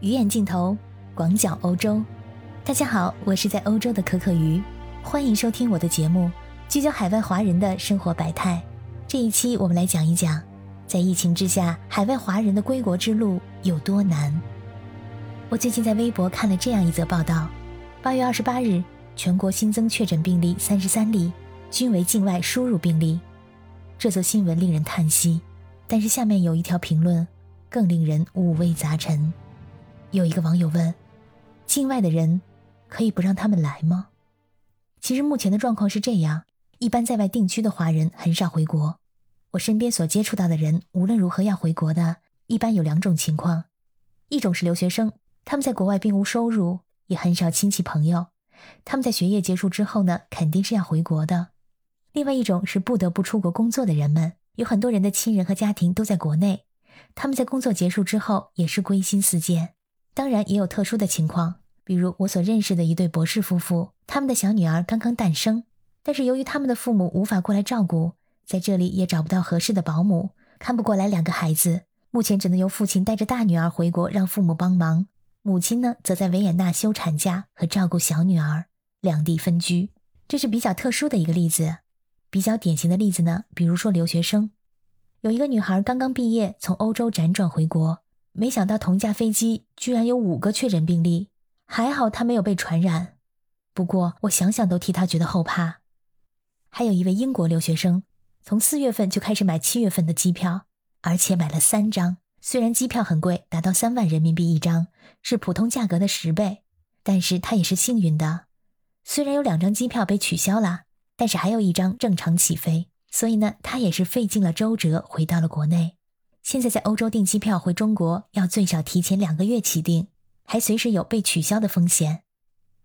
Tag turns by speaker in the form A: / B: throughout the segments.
A: 鱼眼镜头，广角欧洲。大家好，我是在欧洲的可可鱼，欢迎收听我的节目，聚焦海外华人的生活百态。这一期我们来讲一讲，在疫情之下，海外华人的归国之路有多难。我最近在微博看了这样一则报道：八月二十八日，全国新增确诊病例三十三例，均为境外输入病例。这则新闻令人叹息，但是下面有一条评论更令人五味杂陈。有一个网友问：“境外的人可以不让他们来吗？”其实目前的状况是这样：一般在外定居的华人很少回国。我身边所接触到的人，无论如何要回国的，一般有两种情况：一种是留学生，他们在国外并无收入，也很少亲戚朋友，他们在学业结束之后呢，肯定是要回国的；另外一种是不得不出国工作的人们，有很多人的亲人和家庭都在国内，他们在工作结束之后也是归心似箭。当然也有特殊的情况，比如我所认识的一对博士夫妇，他们的小女儿刚刚诞生，但是由于他们的父母无法过来照顾，在这里也找不到合适的保姆，看不过来两个孩子，目前只能由父亲带着大女儿回国让父母帮忙，母亲呢则在维也纳休产假和照顾小女儿，两地分居。这是比较特殊的一个例子，比较典型的例子呢，比如说留学生，有一个女孩刚刚毕业，从欧洲辗转回国。没想到同架飞机居然有五个确诊病例，还好他没有被传染。不过我想想都替他觉得后怕。还有一位英国留学生，从四月份就开始买七月份的机票，而且买了三张。虽然机票很贵，达到三万人民币一张，是普通价格的十倍，但是他也是幸运的。虽然有两张机票被取消了，但是还有一张正常起飞，所以呢，他也是费尽了周折回到了国内。现在在欧洲订机票回中国要最少提前两个月起订，还随时有被取消的风险。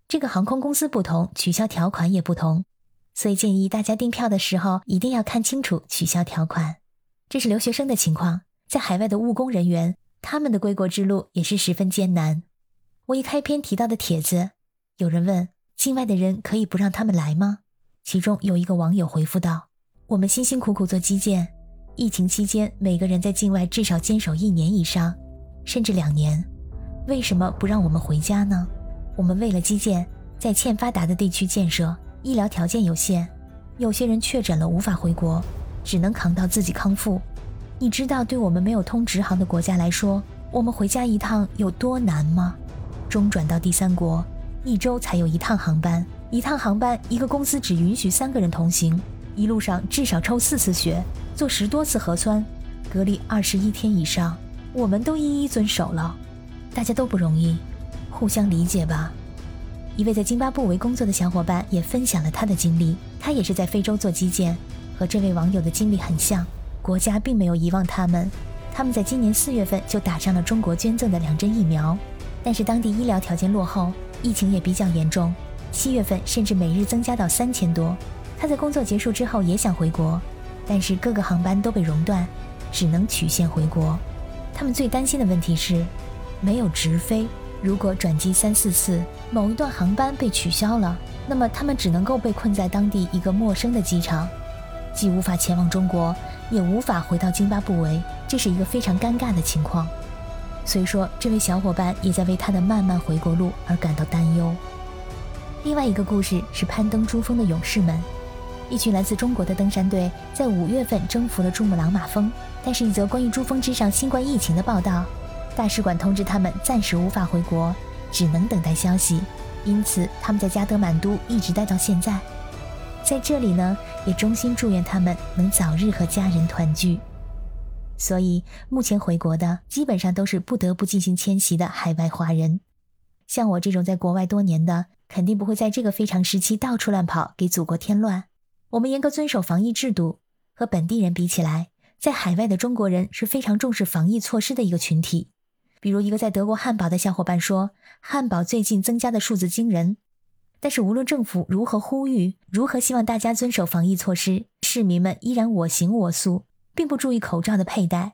A: 这个航空公司不同，取消条款也不同，所以建议大家订票的时候一定要看清楚取消条款。这是留学生的情况，在海外的务工人员，他们的归国之路也是十分艰难。我一开篇提到的帖子，有人问境外的人可以不让他们来吗？其中有一个网友回复道：“我们辛辛苦苦做基建。”疫情期间，每个人在境外至少坚守一年以上，甚至两年。为什么不让我们回家呢？我们为了基建，在欠发达的地区建设，医疗条件有限，有些人确诊了无法回国，只能扛到自己康复。你知道，对我们没有通直航的国家来说，我们回家一趟有多难吗？中转到第三国，一周才有一趟航班，一趟航班一个公司只允许三个人同行，一路上至少抽四次血。做十多次核酸，隔离二十一天以上，我们都一一遵守了。大家都不容易，互相理解吧。一位在津巴布韦工作的小伙伴也分享了他的经历，他也是在非洲做基建，和这位网友的经历很像。国家并没有遗忘他们，他们在今年四月份就打上了中国捐赠的两针疫苗，但是当地医疗条件落后，疫情也比较严重。七月份甚至每日增加到三千多。他在工作结束之后也想回国。但是各个航班都被熔断，只能曲线回国。他们最担心的问题是，没有直飞。如果转机三四次，某一段航班被取消了，那么他们只能够被困在当地一个陌生的机场，既无法前往中国，也无法回到津巴布韦，这是一个非常尴尬的情况。所以说，这位小伙伴也在为他的漫漫回国路而感到担忧。另外一个故事是攀登珠峰的勇士们。一群来自中国的登山队在五月份征服了珠穆朗玛峰，但是，一则关于珠峰之上新冠疫情的报道，大使馆通知他们暂时无法回国，只能等待消息。因此，他们在加德满都一直待到现在。在这里呢，也衷心祝愿他们能早日和家人团聚。所以，目前回国的基本上都是不得不进行迁徙的海外华人。像我这种在国外多年的，肯定不会在这个非常时期到处乱跑，给祖国添乱。我们严格遵守防疫制度，和本地人比起来，在海外的中国人是非常重视防疫措施的一个群体。比如，一个在德国汉堡的小伙伴说，汉堡最近增加的数字惊人。但是，无论政府如何呼吁，如何希望大家遵守防疫措施，市民们依然我行我素，并不注意口罩的佩戴。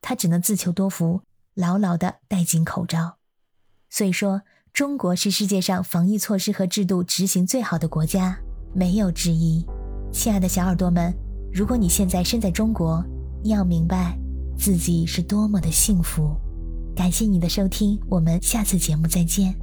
A: 他只能自求多福，牢牢地戴紧口罩。所以说，中国是世界上防疫措施和制度执行最好的国家，没有之一。亲爱的小耳朵们，如果你现在身在中国，你要明白自己是多么的幸福。感谢你的收听，我们下次节目再见。